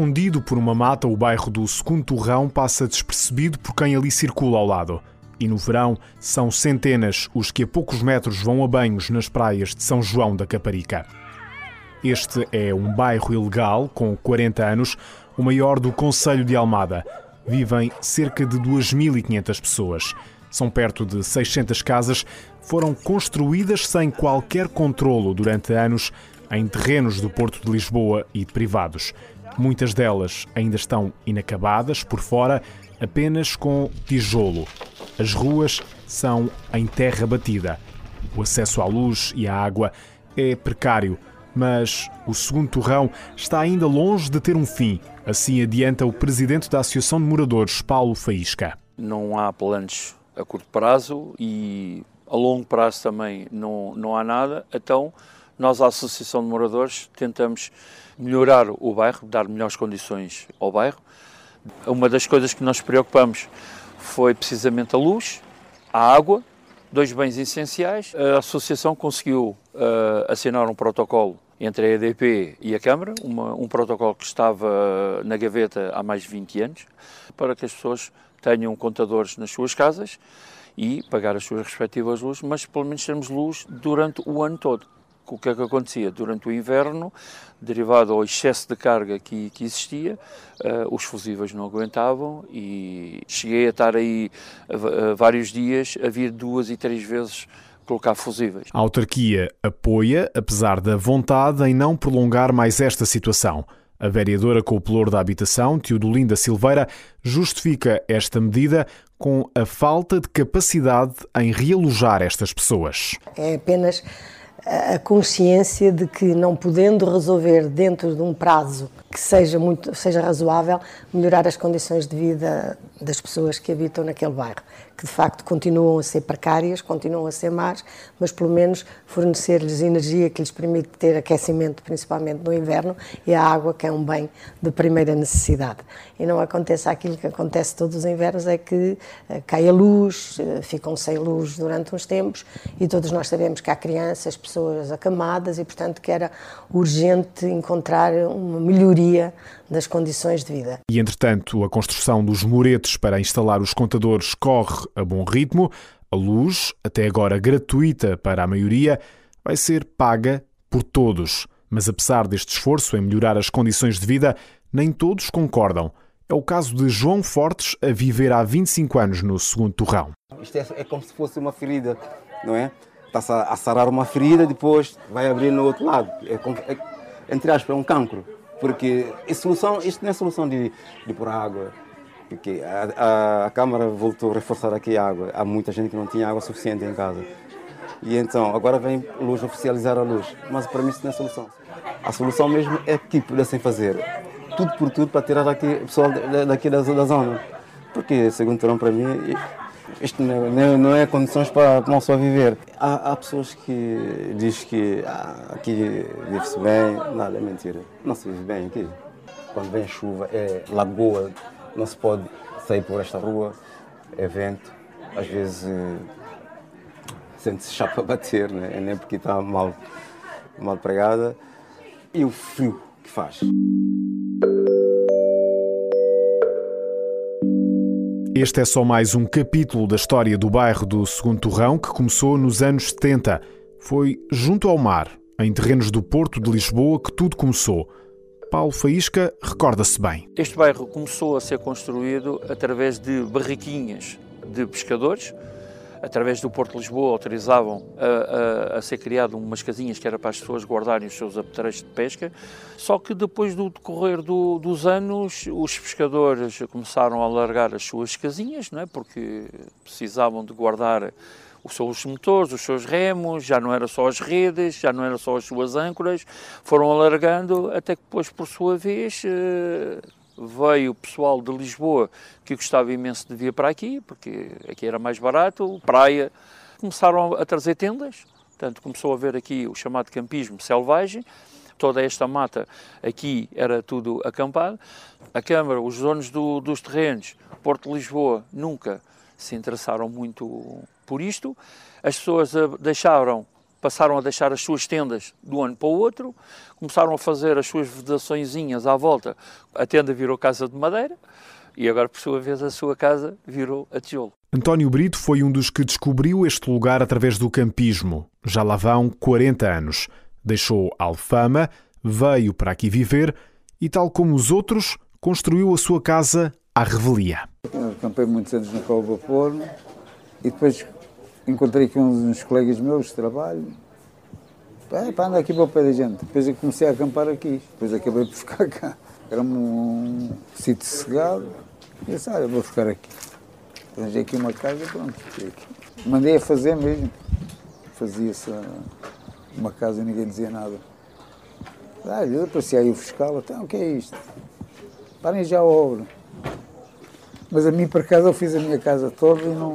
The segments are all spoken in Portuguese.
escondido por uma mata, o bairro do Segundo Torrão passa despercebido por quem ali circula ao lado. E no verão são centenas os que a poucos metros vão a banhos nas praias de São João da Caparica. Este é um bairro ilegal com 40 anos, o maior do Conselho de Almada. Vivem cerca de 2.500 pessoas. São perto de 600 casas, foram construídas sem qualquer controlo durante anos em terrenos do Porto de Lisboa e privados. Muitas delas ainda estão inacabadas por fora, apenas com tijolo. As ruas são em terra batida. O acesso à luz e à água é precário, mas o segundo torrão está ainda longe de ter um fim. Assim adianta o presidente da Associação de Moradores, Paulo Faísca. Não há planos a curto prazo e a longo prazo também não, não há nada. Então, nós, a Associação de Moradores, tentamos melhorar o bairro, dar melhores condições ao bairro. Uma das coisas que nós preocupamos foi precisamente a luz, a água, dois bens essenciais. A Associação conseguiu uh, assinar um protocolo entre a EDP e a Câmara, uma, um protocolo que estava na gaveta há mais de 20 anos, para que as pessoas tenham contadores nas suas casas e pagar as suas respectivas luzes, mas pelo menos termos luz durante o ano todo o que é que acontecia? Durante o inverno, derivado ao excesso de carga que, que existia, uh, os fusíveis não aguentavam e cheguei a estar aí uh, vários dias a vir duas e três vezes colocar fusíveis. A autarquia apoia, apesar da vontade em não prolongar mais esta situação. A vereadora com o pelour da habitação, Teodolinda Silveira, justifica esta medida com a falta de capacidade em realojar estas pessoas. É apenas a consciência de que não podendo resolver dentro de um prazo que seja muito seja razoável melhorar as condições de vida das pessoas que habitam naquele bairro que de facto continuam a ser precárias, continuam a ser más, mas pelo menos fornecer-lhes energia que lhes permite ter aquecimento, principalmente no inverno, e a água, que é um bem de primeira necessidade. E não acontece aquilo que acontece todos os invernos, é que uh, cai a luz, uh, ficam sem luz durante uns tempos, e todos nós sabemos que há crianças, pessoas acamadas, e portanto que era urgente encontrar uma melhoria das condições de vida. E entretanto, a construção dos muretes para instalar os contadores corre a bom ritmo. A luz, até agora gratuita para a maioria, vai ser paga por todos. Mas apesar deste esforço em melhorar as condições de vida, nem todos concordam. É o caso de João Fortes, a viver há 25 anos no segundo torrão. Isto é, é como se fosse uma ferida, não é? Está-se a, sarar uma ferida, depois vai abrir no outro lado. É, é entre aspas, é um cancro. Porque solução, isto não é solução de, de pôr água, porque a, a, a, Câmara voltou a reforçar aqui a água. Há muita gente que não tinha água suficiente em casa. E então, agora vem luz oficializar a luz. Mas para mim isso não é solução. A solução mesmo é que pudessem fazer tudo por tudo para tirar daqui, o pessoal daqui da, da zona. Porque, segundo Trump, para mim, isto não, não é condições para não só viver. Há, há pessoas que dizem que ah, aqui vive-se bem. Nada, é mentira. Não se vive bem aqui. Quando vem chuva, é lagoa, não se pode sair por esta rua, é vento. Às vezes eh, sente-se chapa a bater, né? nem porque está mal, mal pregada. E o frio que faz. Este é só mais um capítulo da história do bairro do Segundo Torrão que começou nos anos 70. Foi junto ao mar, em terrenos do Porto de Lisboa, que tudo começou. Paulo Faísca recorda-se bem. Este bairro começou a ser construído através de barriquinhas de pescadores através do Porto de Lisboa, autorizavam a, a, a, ser criado umas casinhas que era para as pessoas guardarem os seus apetrechos de pesca, só que depois do decorrer do, dos anos, os pescadores começaram a alargar as suas casinhas, não é? porque precisavam de guardar os seus motores, os seus remos, já não era só as redes, já não era só as suas âncoras, foram alargando até que depois, por sua vez, eh, veio o pessoal de Lisboa que gostava imenso de vir para aqui, porque aqui era mais barato, praia. Começaram a trazer tendas, portanto começou a haver aqui o chamado campismo selvagem, toda esta mata aqui era tudo acampado. A Câmara, os donos do, dos terrenos, Porto de Lisboa, nunca se interessaram muito por isto. As pessoas deixaram passaram a deixar as suas tendas do ano para o outro, começaram a fazer as suas vedaçõezinhas à volta. A tenda virou casa de madeira e agora, por sua vez, a sua casa virou a tijolo. António Brito foi um dos que descobriu este lugar através do campismo. Já lá vão 40 anos. Deixou Alfama, veio para aqui viver e, tal como os outros, construiu a sua casa à revelia. Eu campei muitos anos no Cabo Vapor e depois encontrei aqui uns, uns colegas meus de trabalho. É, para andar aqui para o pé da gente. Depois eu comecei a acampar aqui. Depois acabei por ficar cá. Era um, um sítio sossegado. E disse, ah, eu vou ficar aqui. Arranjei aqui uma casa pronto, fiquei aqui. Mandei a fazer mesmo. Fazia-se uma casa e ninguém dizia nada. Ah, aparecia aí o fiscal, então o que é isto? Parem já a obra. Mas a mim, por acaso, eu fiz a minha casa toda e não.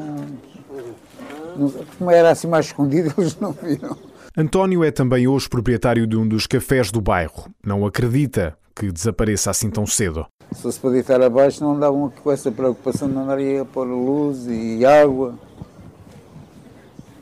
Como era assim mais escondido, eles não viram. António é também hoje proprietário de um dos cafés do bairro. Não acredita que desapareça assim tão cedo. Se fosse para deitar abaixo, não andavam com essa preocupação de andar a pôr luz e água.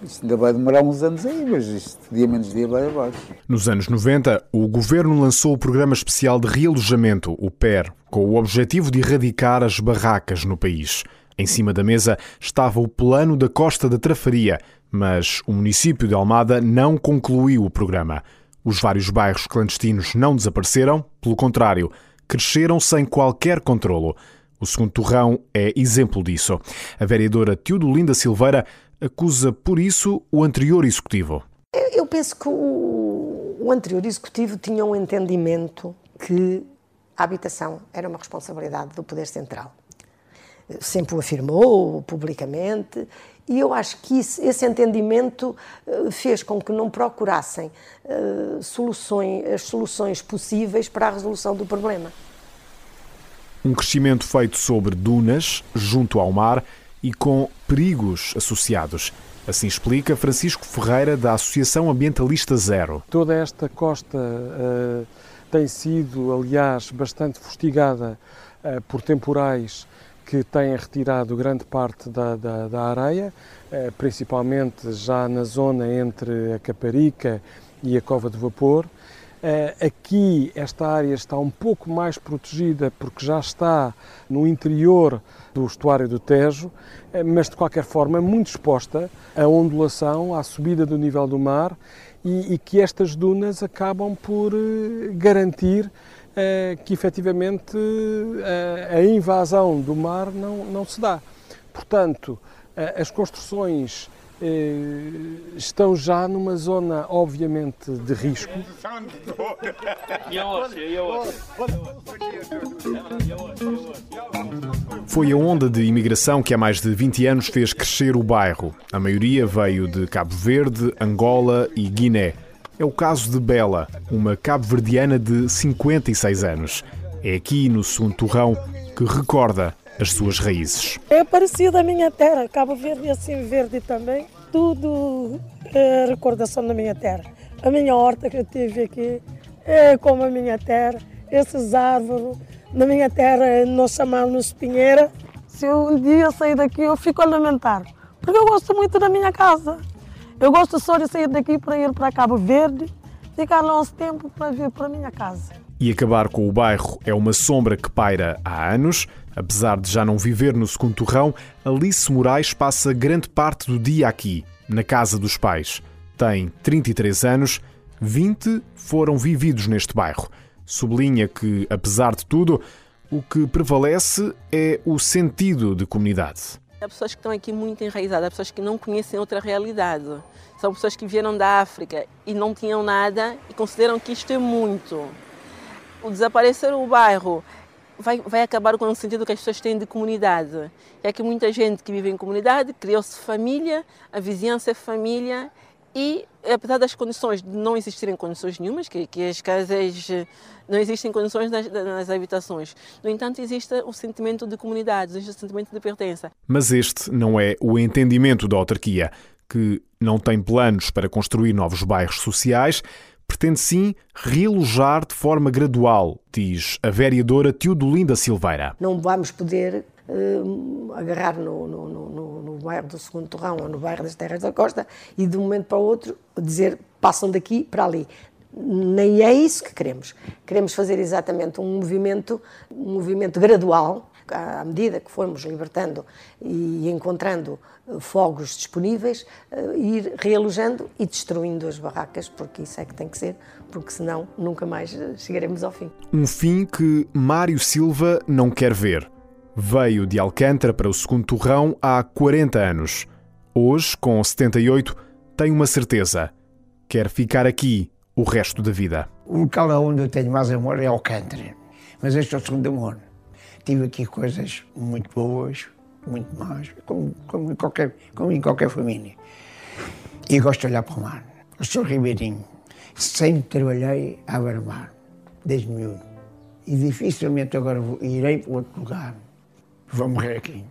Isto ainda vai demorar uns anos aí, mas isto dia menos dia vai abaixo. Nos anos 90, o governo lançou o Programa Especial de Realojamento, o PER, com o objetivo de erradicar as barracas no país. Em cima da mesa estava o plano da Costa da Trafaria, mas o município de Almada não concluiu o programa. Os vários bairros clandestinos não desapareceram, pelo contrário, cresceram sem qualquer controlo. O segundo torrão é exemplo disso. A vereadora Teodolinda Silveira acusa por isso o anterior executivo. Eu penso que o, anterior executivo tinha um entendimento que a habitação era uma responsabilidade do Poder Central. Sempre o afirmou publicamente e eu acho que isso, esse entendimento eh, fez com que não procurassem uh, soluções, as soluções possíveis para a resolução do problema. Um crescimento feito sobre dunas, junto ao mar e com perigos associados. Assim explica Francisco Ferreira, da Associação Ambientalista Zero. Toda esta costa uh, tem sido, aliás, bastante fustigada uh, por temporais que têm retirado grande parte da, da, da areia, uh, principalmente já na zona entre a Caparica e a Cova de Vapor. Aqui esta área está um pouco mais protegida porque já está no interior do estuário do Tejo, eh, mas de qualquer forma muito exposta à ondulação, à subida do nível do mar e, e que estas dunas acabam por eh, garantir uh, que efetivamente a invasão do mar não, não se dá. Portanto, as construções estão já numa zona, obviamente, de risco. Foi a onda de imigração que há mais de 20 anos fez crescer o bairro. A maioria veio de Cabo Verde, Angola e Guiné. É o caso de Bela, uma cabo-verdiana de 56 anos. É aqui, no segundo torrão, que recorda as suas raízes. É parecido à minha terra, Cabo Verde assim verde também. Tudo é recordação da minha terra. A minha horta que eu tive aqui é como a minha terra. Esses árvores, na minha terra nós chamamos pinheira. Se um dia sair daqui, eu fico a lamentar, porque eu gosto muito da minha casa. Eu gosto só de sair daqui para ir para Cabo Verde, ficar lá uns tempo para vir para a minha casa. E acabar com o bairro é uma sombra que paira há anos. Apesar de já não viver no segundo torrão, Alice Moraes passa grande parte do dia aqui, na casa dos pais. Tem 33 anos, 20 foram vividos neste bairro. Sublinha que, apesar de tudo, o que prevalece é o sentido de comunidade. Há pessoas que estão aqui muito enraizadas, há pessoas que não conhecem outra realidade. São pessoas que vieram da África e não tinham nada e consideram que isto é muito. O desaparecer do bairro vai, vai acabar com o sentido que as pessoas têm de comunidade. É que muita gente que vive em comunidade criou-se família, a vizinhança é família e apesar das condições de não existirem condições nenhumas, que, que as casas não existem condições nas, nas, habitações, no entanto existe o sentimento de comunidade, existe o sentimento de pertença. Mas este não é o entendimento da autarquia, que não tem planos para construir novos bairros sociais, pretende sim realojar de forma gradual, diz a vereadora Teodolinda Silveira. Não vamos poder uh, agarrar no, no, no, no, bairro do Segundo Torrão ou no bairro das Terras da Costa e de um momento para o outro dizer passam daqui para ali. Nem é isso que queremos. Queremos fazer exatamente um movimento, um movimento gradual, à medida que formos libertando e encontrando eh, fogos disponíveis, eh, ir realojando e destruindo as barracas, porque isso é que tem que ser, porque senão nunca mais chegaremos ao fim. Um fim que Mário Silva não quer ver. Veio de Alcântara para o segundo torrão há 40 anos. Hoje, com 78, tem uma certeza: quer ficar aqui o resto da vida. O local onde eu tenho mais amor é Alcântara, mas este é o segundo amor. Tive aqui coisas muito boas, muito más, como, como, em, qualquer, como em qualquer família. E gosto de olhar para o mar. Eu sou ribeirinho. Sempre trabalhei à beira-mar, desde miúdo. E dificilmente agora irei para outro lugar. Morrer aqui.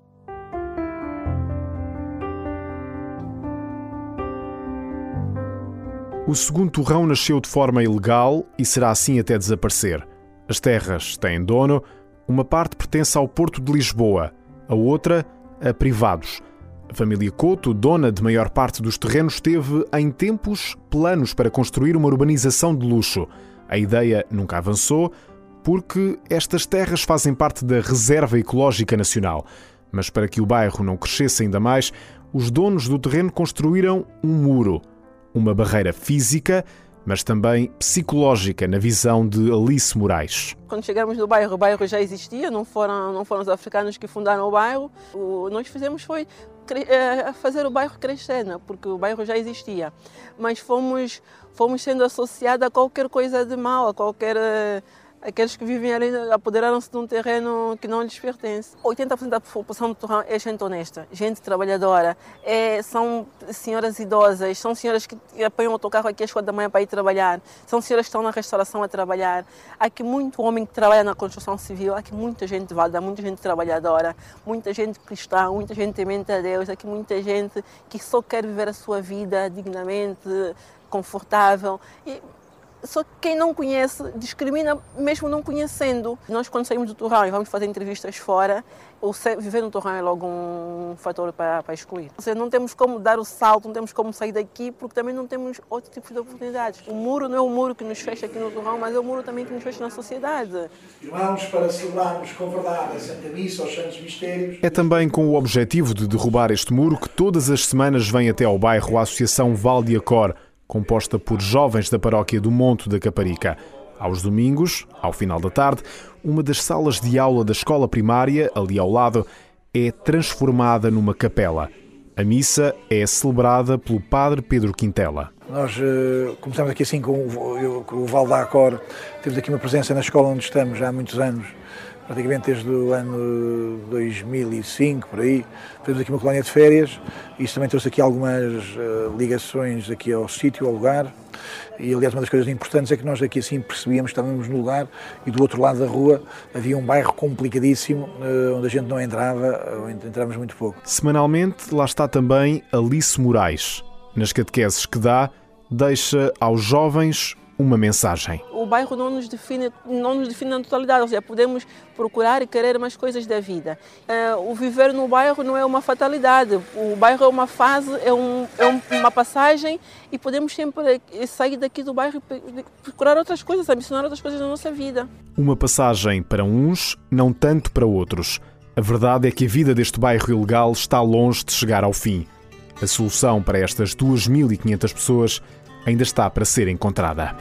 O segundo torrão nasceu de forma ilegal e será assim até desaparecer. As terras têm dono, uma parte pertence ao Porto de Lisboa, a outra a privados. A família Couto, dona de maior parte dos terrenos, teve em tempos planos para construir uma urbanização de luxo. A ideia nunca avançou porque estas terras fazem parte da Reserva Ecológica Nacional. Mas para que o bairro não crescesse ainda mais, os donos do terreno construíram um muro uma barreira física, mas também psicológica, na visão de Alice Moraes. Quando chegamos no bairro, o bairro já existia, não foram, não foram os africanos que fundaram o bairro. O nós fizemos foi eh, fazer o bairro crescer, né? porque o bairro já existia. Mas fomos, fomos sendo associados a qualquer coisa de mal, a qualquer eh, aqueles que vivem ali apoderaram-se de um terreno que não lhes pertence. 80% da população do Torrão é gente honesta, gente trabalhadora, é, são senhoras idosas, são senhoras que apanham o autocarro aqui às quatro da manhã para ir trabalhar, são senhoras que estão na restauração a trabalhar. Há aqui muito homem que trabalha na construção civil, há aqui muita gente válida, muita gente trabalhadora, muita gente cristã, muita gente temente a Deus, há aqui muita gente que só quer viver a sua vida dignamente, confortável. E só que quem não conhece discrimina mesmo não conhecendo. Nós quando saímos do Torrão e vamos fazer entrevistas fora, o viver no Torrão é logo um fator para, para excluir. Ou seja, não temos como dar o salto, não temos como sair daqui, porque também não temos outro tipo de oportunidades. O muro não é o muro que nos fecha aqui no Torrão, mas é o muro também que nos fecha na sociedade. Irmãos, para celebrarmos com verdade a Santa Missa, aos Santos Mistérios... É também com o objetivo de derrubar este muro que todas as semanas vem até ao bairro a Associação Val de Acor, composta por jovens da paróquia do Monte da Caparica. Aos domingos, ao final da tarde, uma das salas de aula da escola primária, ali ao lado, é transformada numa capela. A missa é celebrada pelo padre Pedro Quintela. Nós uh, começamos aqui assim com o, com o Val da Acor, temos aqui uma presença na escola onde estamos já há muitos anos, praticamente desde o ano 2005, por aí. Temos aqui uma colónia de férias, isso também trouxe aqui algumas uh, ligações aqui ao sítio, ao lugar. E aliás, uma das coisas importantes é que nós aqui assim percebíamos que estávamos no lugar e do outro lado da rua havia um bairro complicadíssimo uh, onde a gente não entrava, ou entrávamos muito pouco. Semanalmente, lá está também Alice Moraes. Nas catequeses que dá, deixa aos jovens uma mensagem. O bairro não nos define, não nos define na totalidade, ou seja, podemos procurar e querer mais coisas da vida. Uh, o viver no bairro não é uma fatalidade, o bairro é uma fase, é, um, é uma passagem e podemos sempre sair daqui do bairro e procurar outras coisas, ambicionar outras coisas na nossa vida. Uma passagem para uns, não tanto para outros. A verdade é que a vida deste bairro ilegal está longe de chegar ao fim. A solução para estas 2.500 pessoas ainda está para ser encontrada.